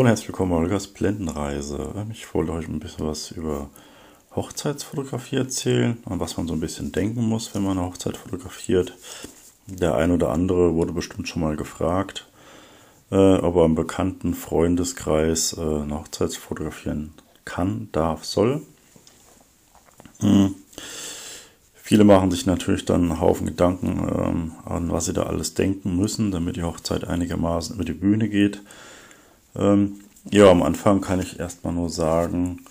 Und herzlich willkommen bei Olgas Blendenreise. Ich wollte euch ein bisschen was über Hochzeitsfotografie erzählen und was man so ein bisschen denken muss, wenn man eine Hochzeit fotografiert. Der ein oder andere wurde bestimmt schon mal gefragt, äh, ob er im bekannten Freundeskreis äh, eine Hochzeit fotografieren kann, darf, soll. Hm. Viele machen sich natürlich dann einen Haufen Gedanken, ähm, an was sie da alles denken müssen, damit die Hochzeit einigermaßen über die Bühne geht. Ähm, ja, am Anfang kann ich erstmal nur sagen,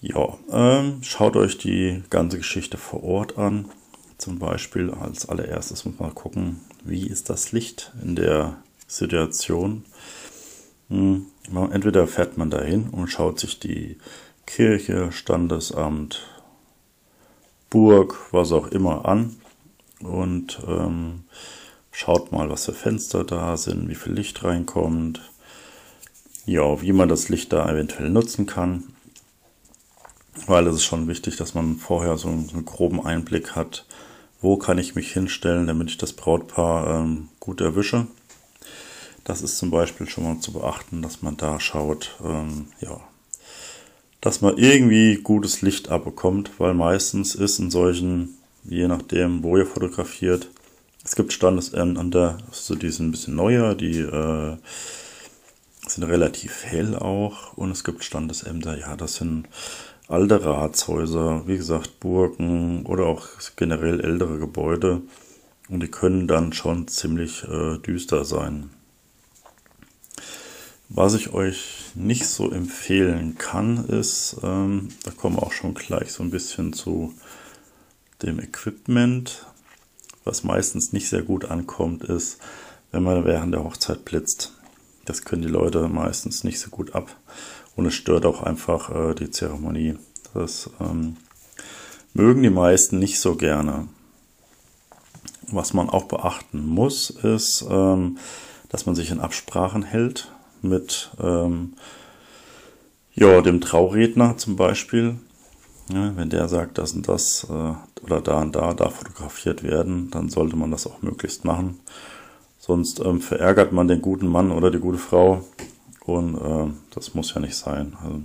ja, ähm, schaut euch die ganze Geschichte vor Ort an. Zum Beispiel als allererstes muss man gucken, wie ist das Licht in der Situation. Hm, entweder fährt man dahin und schaut sich die Kirche, Standesamt, Burg, was auch immer an und ähm, schaut mal, was für Fenster da sind, wie viel Licht reinkommt, ja, wie man das Licht da eventuell nutzen kann. Weil es ist schon wichtig, dass man vorher so einen, groben Einblick hat, wo kann ich mich hinstellen, damit ich das Brautpaar ähm, gut erwische. Das ist zum Beispiel schon mal zu beachten, dass man da schaut, ähm, ja, dass man irgendwie gutes Licht abbekommt, weil meistens ist in solchen, je nachdem, wo ihr fotografiert, es gibt Standesämter, also die sind ein bisschen neuer, die äh, sind relativ hell auch und es gibt Standesämter, ja, das sind alte Ratshäuser, wie gesagt, Burgen oder auch generell ältere Gebäude und die können dann schon ziemlich äh, düster sein. Was ich euch nicht so empfehlen kann, ist, ähm, da kommen wir auch schon gleich so ein bisschen zu dem Equipment. Was meistens nicht sehr gut ankommt, ist, wenn man während der Hochzeit blitzt. Das können die Leute meistens nicht so gut ab. Und es stört auch einfach äh, die Zeremonie. Das ähm, mögen die meisten nicht so gerne. Was man auch beachten muss, ist, ähm, dass man sich in Absprachen hält mit ähm, ja, dem Trauredner zum Beispiel. Ja, wenn der sagt, das und das äh, oder da und da darf fotografiert werden, dann sollte man das auch möglichst machen. Sonst ähm, verärgert man den guten Mann oder die gute Frau und äh, das muss ja nicht sein. Also,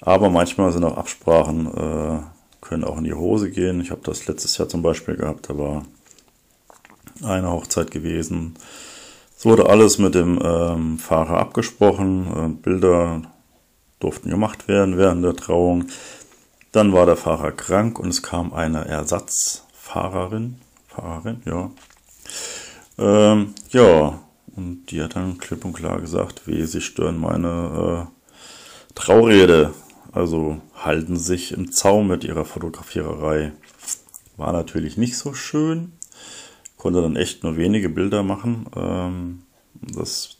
aber manchmal sind auch Absprachen, äh, können auch in die Hose gehen. Ich habe das letztes Jahr zum Beispiel gehabt, da war eine Hochzeit gewesen. Es wurde alles mit dem ähm, Fahrer abgesprochen. Äh, Bilder durften gemacht werden während der Trauung. Dann war der Fahrer krank und es kam eine Ersatzfahrerin. Fahrerin, ja. Ähm, ja, und die hat dann klipp und klar gesagt, wie sie stören meine äh, Traurede. Also halten sich im Zaum mit ihrer Fotografiererei. War natürlich nicht so schön. Konnte dann echt nur wenige Bilder machen. Ähm, das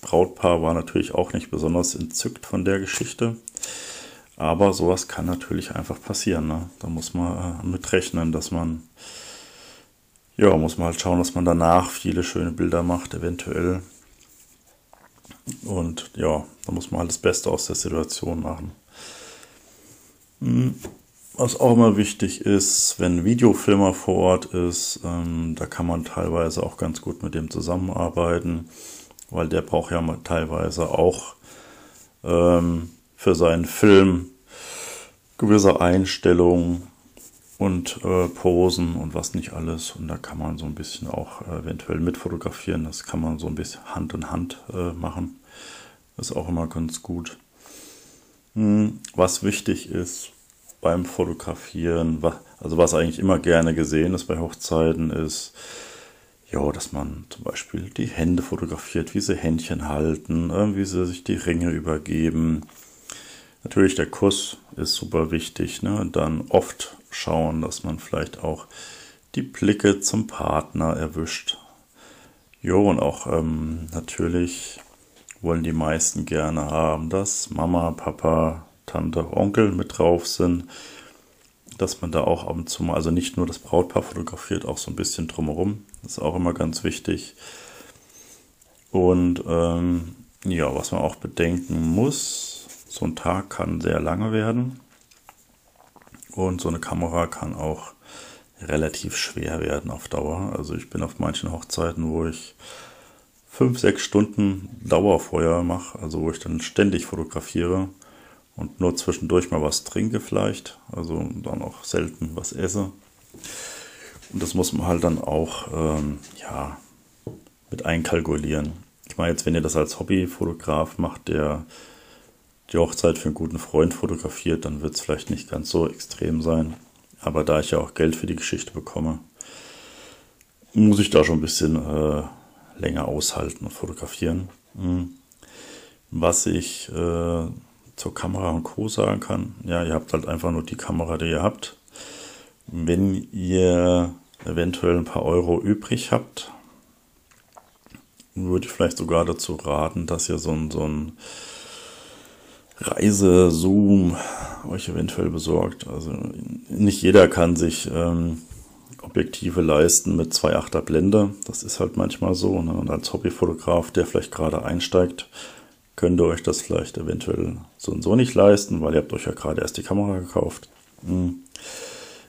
Brautpaar war natürlich auch nicht besonders entzückt von der Geschichte. Aber sowas kann natürlich einfach passieren. Ne? Da muss man äh, mit rechnen, dass man ja, muss man halt schauen, dass man danach viele schöne Bilder macht, eventuell. Und ja, da muss man halt das Beste aus der Situation machen. Hm, was auch immer wichtig ist, wenn ein Videofilmer vor Ort ist, ähm, da kann man teilweise auch ganz gut mit dem zusammenarbeiten, weil der braucht ja teilweise auch ähm, für seinen Film gewisse Einstellungen und äh, Posen und was nicht alles. Und da kann man so ein bisschen auch äh, eventuell mitfotografieren. Das kann man so ein bisschen Hand in Hand äh, machen. Ist auch immer ganz gut. Hm, was wichtig ist beim Fotografieren, was, also was eigentlich immer gerne gesehen ist bei Hochzeiten, ist, ja, dass man zum Beispiel die Hände fotografiert, wie sie Händchen halten, äh, wie sie sich die Ringe übergeben. Natürlich der Kuss ist super wichtig. Ne? Dann oft schauen, dass man vielleicht auch die Blicke zum Partner erwischt. Jo, und auch ähm, natürlich wollen die meisten gerne haben, dass Mama, Papa, Tante, Onkel mit drauf sind. Dass man da auch ab und zu mal, also nicht nur das Brautpaar fotografiert, auch so ein bisschen drumherum. Das ist auch immer ganz wichtig. Und ähm, ja, was man auch bedenken muss, so ein Tag kann sehr lange werden. Und so eine Kamera kann auch relativ schwer werden auf Dauer. Also ich bin auf manchen Hochzeiten, wo ich fünf, sechs Stunden Dauerfeuer mache, also wo ich dann ständig fotografiere und nur zwischendurch mal was trinke vielleicht, also dann auch selten was esse. Und das muss man halt dann auch ähm, ja, mit einkalkulieren. Ich meine jetzt, wenn ihr das als Hobbyfotograf macht, der die Hochzeit für einen guten Freund fotografiert, dann wird es vielleicht nicht ganz so extrem sein. Aber da ich ja auch Geld für die Geschichte bekomme, muss ich da schon ein bisschen äh, länger aushalten und fotografieren. Mhm. Was ich äh, zur Kamera und Co. sagen kann, ja, ihr habt halt einfach nur die Kamera, die ihr habt. Wenn ihr eventuell ein paar Euro übrig habt, würde ich vielleicht sogar dazu raten, dass ihr so ein, so ein Reise-Zoom euch eventuell besorgt. Also nicht jeder kann sich ähm, Objektive leisten mit 2,8er Blende. Das ist halt manchmal so. Ne? Und als Hobbyfotograf, der vielleicht gerade einsteigt, könnt ihr euch das vielleicht eventuell so und so nicht leisten, weil ihr habt euch ja gerade erst die Kamera gekauft. Hm.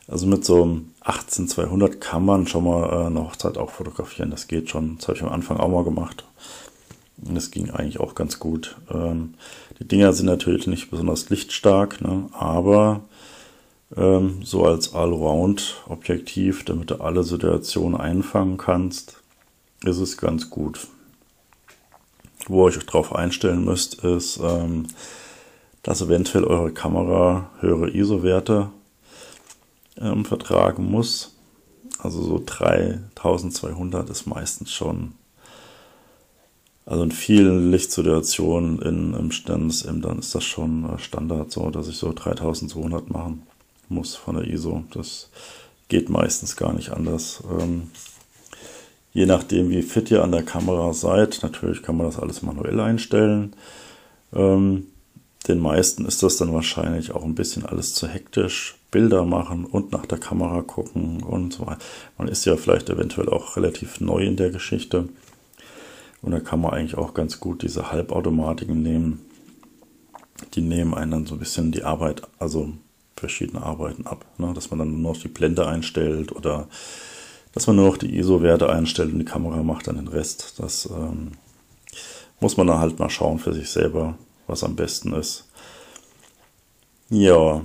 Also mit so einem 18200 kann man schon mal äh, eine Hochzeit auch fotografieren. Das geht schon. Das habe ich am Anfang auch mal gemacht. Und das ging eigentlich auch ganz gut. Ähm, die Dinger sind natürlich nicht besonders lichtstark, ne? aber ähm, so als Allround-Objektiv, damit du alle Situationen einfangen kannst, ist es ganz gut. Wo ihr euch darauf einstellen müsst, ist, ähm, dass eventuell eure Kamera höhere ISO-Werte ähm, vertragen muss. Also so 3200 ist meistens schon, also in vielen Lichtsituationen in, im Standes-M, dann ist das schon äh, Standard so, dass ich so 3200 machen muss von der ISO. Das geht meistens gar nicht anders. Ähm, je nachdem, wie fit ihr an der Kamera seid, natürlich kann man das alles manuell einstellen. Ähm, den meisten ist das dann wahrscheinlich auch ein bisschen alles zu hektisch. Bilder machen und nach der Kamera gucken und so weiter. Man ist ja vielleicht eventuell auch relativ neu in der Geschichte. Und da kann man eigentlich auch ganz gut diese Halbautomatiken nehmen. Die nehmen einen dann so ein bisschen die Arbeit, also verschiedene Arbeiten ab. Ne? Dass man dann nur noch die Blende einstellt oder dass man nur noch die ISO-Werte einstellt und die Kamera macht dann den Rest. Das ähm, muss man dann halt mal schauen für sich selber, was am besten ist. Ja,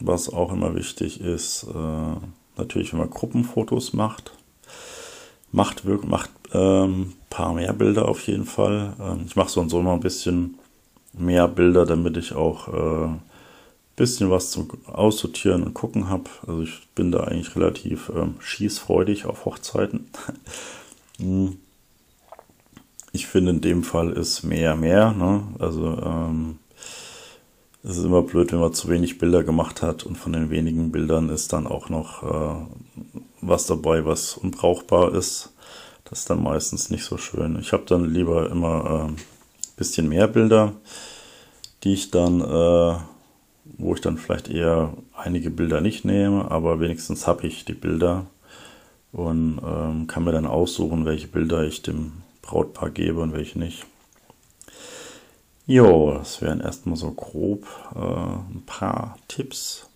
was auch immer wichtig ist, äh, natürlich, wenn man Gruppenfotos macht, macht, macht ähm, paar mehr Bilder auf jeden Fall. Ähm, ich mache so und so immer ein bisschen mehr Bilder, damit ich auch äh, bisschen was zum Aussortieren und Gucken habe. Also ich bin da eigentlich relativ ähm, schießfreudig auf Hochzeiten. Hm. ich finde in dem Fall ist mehr mehr. Ne? Also ähm, es ist immer blöd, wenn man zu wenig Bilder gemacht hat und von den wenigen Bildern ist dann auch noch äh, was dabei, was unbrauchbar ist. Das ist dann meistens nicht so schön. Ich habe dann lieber immer ein äh, bisschen mehr Bilder, die ich dann äh, wo ich dann vielleicht eher einige Bilder nicht nehme, aber wenigstens habe ich die Bilder und ähm, kann mir dann aussuchen, welche Bilder ich dem Brautpaar gebe und welche nicht. Jo, das wären erstmal so grob äh, ein paar Tipps.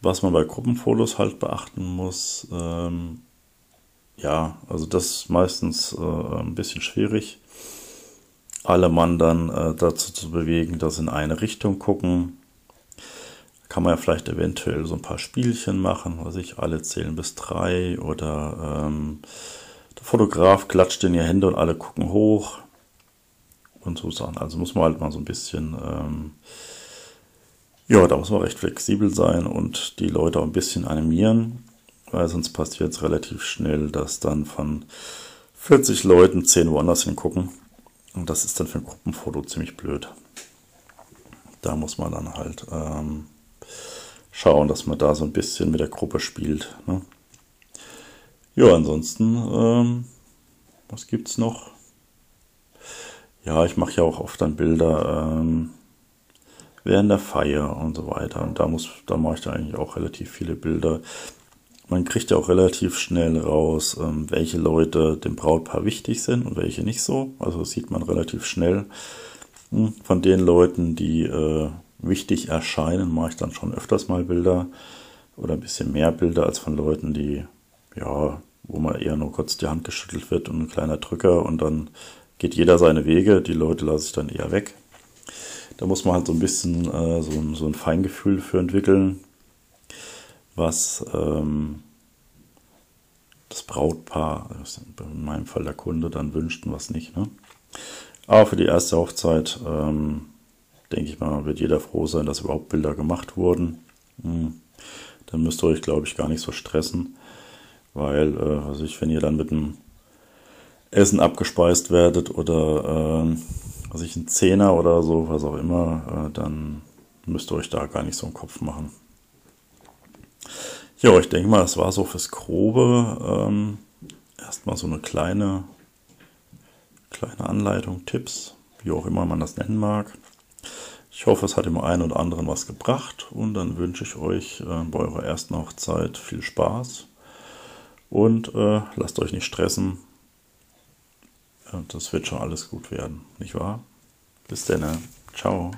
Was man bei Gruppenfotos halt beachten muss, ähm, ja, also das ist meistens äh, ein bisschen schwierig alle Mann dann äh, dazu zu bewegen, dass in eine Richtung gucken. Kann man ja vielleicht eventuell so ein paar Spielchen machen, was ich alle zählen bis drei oder ähm, der Fotograf klatscht in die Hände und alle gucken hoch und so Sachen. Also muss man halt mal so ein bisschen, ähm, ja, da muss man recht flexibel sein und die Leute auch ein bisschen animieren, weil sonst passiert es relativ schnell, dass dann von 40 Leuten 10 woanders hingucken und das ist dann für ein Gruppenfoto ziemlich blöd. Da muss man dann halt ähm, schauen, dass man da so ein bisschen mit der Gruppe spielt. Ne? Ja, ansonsten, ähm, was es noch? Ja, ich mache ja auch oft dann Bilder ähm, während der Feier und so weiter. Und da muss, da mache ich da eigentlich auch relativ viele Bilder man kriegt ja auch relativ schnell raus, ähm, welche Leute dem Brautpaar wichtig sind und welche nicht so. Also sieht man relativ schnell. Hm, von den Leuten, die äh, wichtig erscheinen, mache ich dann schon öfters mal Bilder oder ein bisschen mehr Bilder als von Leuten, die ja wo man eher nur kurz die Hand geschüttelt wird und ein kleiner Drücker und dann geht jeder seine Wege. Die Leute lasse ich dann eher weg. Da muss man halt so ein bisschen äh, so, ein, so ein Feingefühl für entwickeln, was ähm, das Brautpaar, in meinem Fall der Kunde, dann wünscht und was nicht. Ne? Aber für die erste Hochzeit ähm, denke ich mal, wird jeder froh sein, dass überhaupt Bilder gemacht wurden. Hm. Dann müsst ihr euch, glaube ich, gar nicht so stressen, weil, äh, also ich, wenn ihr dann mit dem Essen abgespeist werdet oder äh, was ich ein Zehner oder so, was auch immer, äh, dann müsst ihr euch da gar nicht so einen Kopf machen. Ja, ich denke mal, das war so fürs Grobe. Ähm, erstmal so eine kleine, kleine Anleitung, Tipps, wie auch immer man das nennen mag. Ich hoffe, es hat dem einen oder anderen was gebracht und dann wünsche ich euch äh, bei eurer ersten Hochzeit viel Spaß und äh, lasst euch nicht stressen. Das wird schon alles gut werden, nicht wahr? Bis dann. Ciao.